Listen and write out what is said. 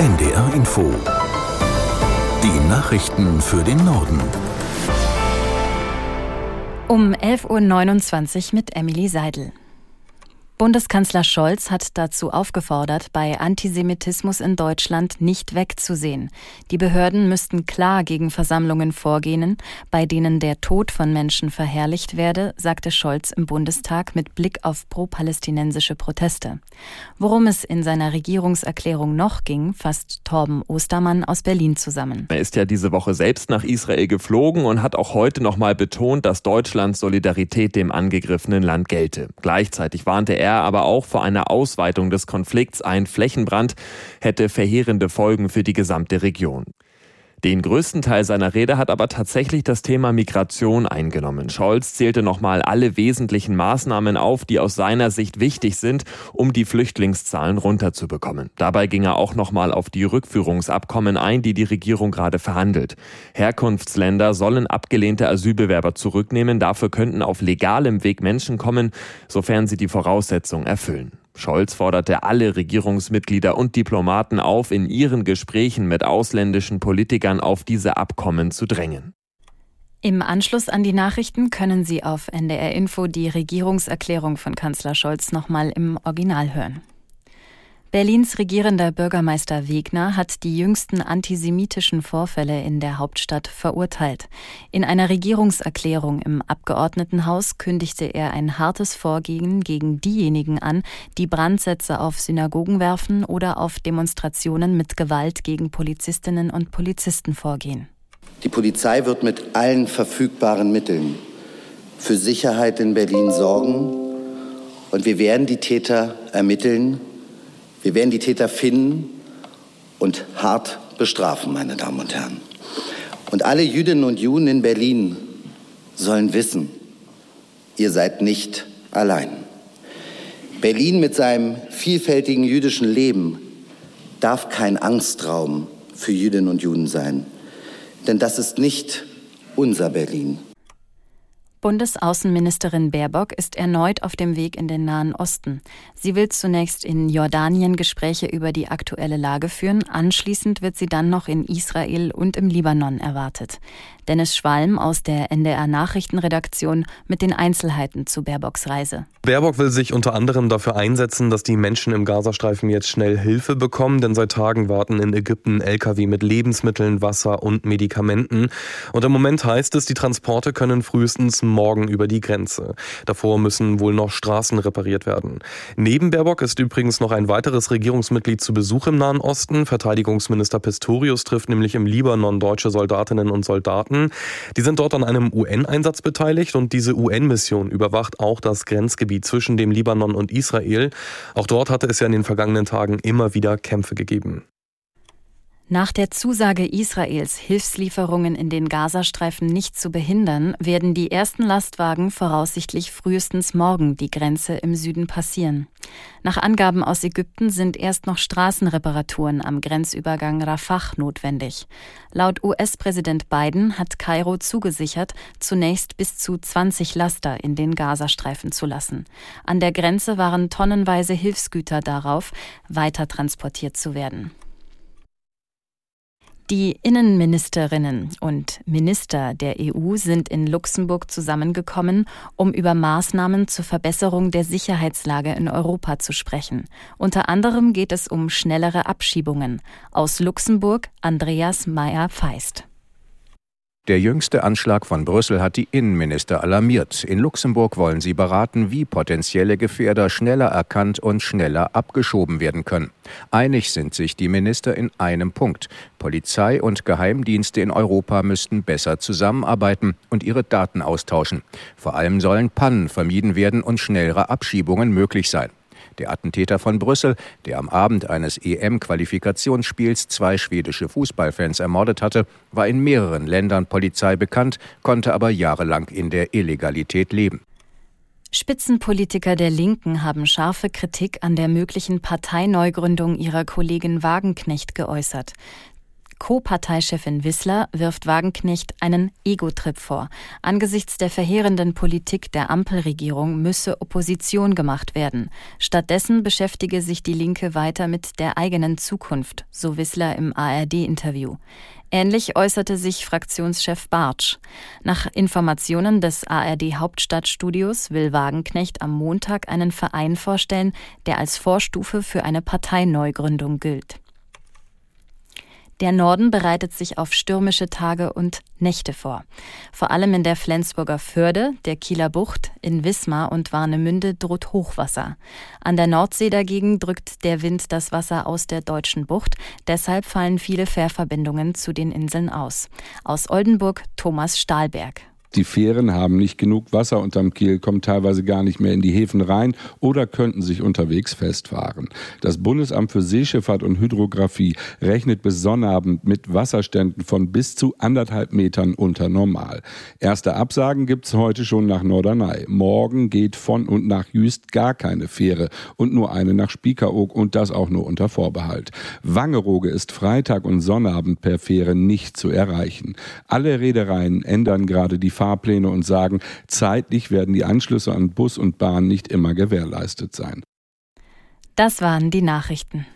NDR Info. Die Nachrichten für den Norden. Um 11.29 Uhr mit Emily Seidel. Bundeskanzler Scholz hat dazu aufgefordert, bei Antisemitismus in Deutschland nicht wegzusehen. Die Behörden müssten klar gegen Versammlungen vorgehen, bei denen der Tod von Menschen verherrlicht werde, sagte Scholz im Bundestag mit Blick auf pro-palästinensische Proteste. Worum es in seiner Regierungserklärung noch ging, fasst Torben Ostermann aus Berlin zusammen. Er ist ja diese Woche selbst nach Israel geflogen und hat auch heute nochmal betont, dass Deutschlands Solidarität dem angegriffenen Land gelte. Gleichzeitig warnte er er aber auch vor einer Ausweitung des Konflikts. Ein Flächenbrand hätte verheerende Folgen für die gesamte Region. Den größten Teil seiner Rede hat aber tatsächlich das Thema Migration eingenommen. Scholz zählte nochmal alle wesentlichen Maßnahmen auf, die aus seiner Sicht wichtig sind, um die Flüchtlingszahlen runterzubekommen. Dabei ging er auch nochmal auf die Rückführungsabkommen ein, die die Regierung gerade verhandelt. Herkunftsländer sollen abgelehnte Asylbewerber zurücknehmen. Dafür könnten auf legalem Weg Menschen kommen, sofern sie die Voraussetzungen erfüllen. Scholz forderte alle Regierungsmitglieder und Diplomaten auf, in ihren Gesprächen mit ausländischen Politikern auf diese Abkommen zu drängen. Im Anschluss an die Nachrichten können Sie auf NDR Info die Regierungserklärung von Kanzler Scholz nochmal im Original hören. Berlins regierender Bürgermeister Wegner hat die jüngsten antisemitischen Vorfälle in der Hauptstadt verurteilt. In einer Regierungserklärung im Abgeordnetenhaus kündigte er ein hartes Vorgehen gegen diejenigen an, die Brandsätze auf Synagogen werfen oder auf Demonstrationen mit Gewalt gegen Polizistinnen und Polizisten vorgehen. Die Polizei wird mit allen verfügbaren Mitteln für Sicherheit in Berlin sorgen und wir werden die Täter ermitteln wir werden die Täter finden und hart bestrafen, meine Damen und Herren. Und alle Jüdinnen und Juden in Berlin sollen wissen, ihr seid nicht allein. Berlin mit seinem vielfältigen jüdischen Leben darf kein Angstraum für Jüdinnen und Juden sein. Denn das ist nicht unser Berlin. Bundesaußenministerin Baerbock ist erneut auf dem Weg in den Nahen Osten. Sie will zunächst in Jordanien Gespräche über die aktuelle Lage führen. Anschließend wird sie dann noch in Israel und im Libanon erwartet. Dennis Schwalm aus der NDR Nachrichtenredaktion mit den Einzelheiten zu Baerbocks Reise. Baerbock will sich unter anderem dafür einsetzen, dass die Menschen im Gazastreifen jetzt schnell Hilfe bekommen, denn seit Tagen warten in Ägypten Lkw mit Lebensmitteln, Wasser und Medikamenten. Und im Moment heißt es, die Transporte können frühestens morgen über die Grenze. Davor müssen wohl noch Straßen repariert werden. Neben Baerbock ist übrigens noch ein weiteres Regierungsmitglied zu Besuch im Nahen Osten. Verteidigungsminister Pistorius trifft nämlich im Libanon deutsche Soldatinnen und Soldaten. Die sind dort an einem UN-Einsatz beteiligt und diese UN-Mission überwacht auch das Grenzgebiet zwischen dem Libanon und Israel. Auch dort hatte es ja in den vergangenen Tagen immer wieder Kämpfe gegeben. Nach der Zusage Israels, Hilfslieferungen in den Gazastreifen nicht zu behindern, werden die ersten Lastwagen voraussichtlich frühestens morgen die Grenze im Süden passieren. Nach Angaben aus Ägypten sind erst noch Straßenreparaturen am Grenzübergang Rafah notwendig. Laut US-Präsident Biden hat Kairo zugesichert, zunächst bis zu 20 Laster in den Gazastreifen zu lassen. An der Grenze waren tonnenweise Hilfsgüter darauf, weiter transportiert zu werden. Die Innenministerinnen und Minister der EU sind in Luxemburg zusammengekommen, um über Maßnahmen zur Verbesserung der Sicherheitslage in Europa zu sprechen. Unter anderem geht es um schnellere Abschiebungen. Aus Luxemburg Andreas Meyer-Feist. Der jüngste Anschlag von Brüssel hat die Innenminister alarmiert. In Luxemburg wollen sie beraten, wie potenzielle Gefährder schneller erkannt und schneller abgeschoben werden können. Einig sind sich die Minister in einem Punkt. Polizei und Geheimdienste in Europa müssten besser zusammenarbeiten und ihre Daten austauschen. Vor allem sollen Pannen vermieden werden und schnellere Abschiebungen möglich sein. Der Attentäter von Brüssel, der am Abend eines EM-Qualifikationsspiels zwei schwedische Fußballfans ermordet hatte, war in mehreren Ländern Polizei bekannt, konnte aber jahrelang in der Illegalität leben. Spitzenpolitiker der Linken haben scharfe Kritik an der möglichen Parteineugründung ihrer Kollegin Wagenknecht geäußert. Co-Parteichefin Wissler wirft Wagenknecht einen Ego-Trip vor. Angesichts der verheerenden Politik der Ampelregierung müsse Opposition gemacht werden. Stattdessen beschäftige sich die Linke weiter mit der eigenen Zukunft, so Wissler im ARD-Interview. Ähnlich äußerte sich Fraktionschef Bartsch. Nach Informationen des ARD Hauptstadtstudios will Wagenknecht am Montag einen Verein vorstellen, der als Vorstufe für eine Parteineugründung gilt. Der Norden bereitet sich auf stürmische Tage und Nächte vor. Vor allem in der Flensburger Förde, der Kieler Bucht, in Wismar und Warnemünde droht Hochwasser. An der Nordsee dagegen drückt der Wind das Wasser aus der deutschen Bucht. Deshalb fallen viele Fährverbindungen zu den Inseln aus. Aus Oldenburg Thomas Stahlberg. Die Fähren haben nicht genug Wasser unterm Kiel, kommen teilweise gar nicht mehr in die Häfen rein oder könnten sich unterwegs festfahren. Das Bundesamt für Seeschifffahrt und Hydrographie rechnet bis Sonnabend mit Wasserständen von bis zu anderthalb Metern unter Normal. Erste Absagen gibt's heute schon nach Norderney. Morgen geht von und nach Jüst gar keine Fähre und nur eine nach Spiekeroog und das auch nur unter Vorbehalt. Wangerooge ist Freitag und Sonnabend per Fähre nicht zu erreichen. Alle Reedereien ändern gerade die Fahrpläne und sagen, zeitlich werden die Anschlüsse an Bus und Bahn nicht immer gewährleistet sein. Das waren die Nachrichten.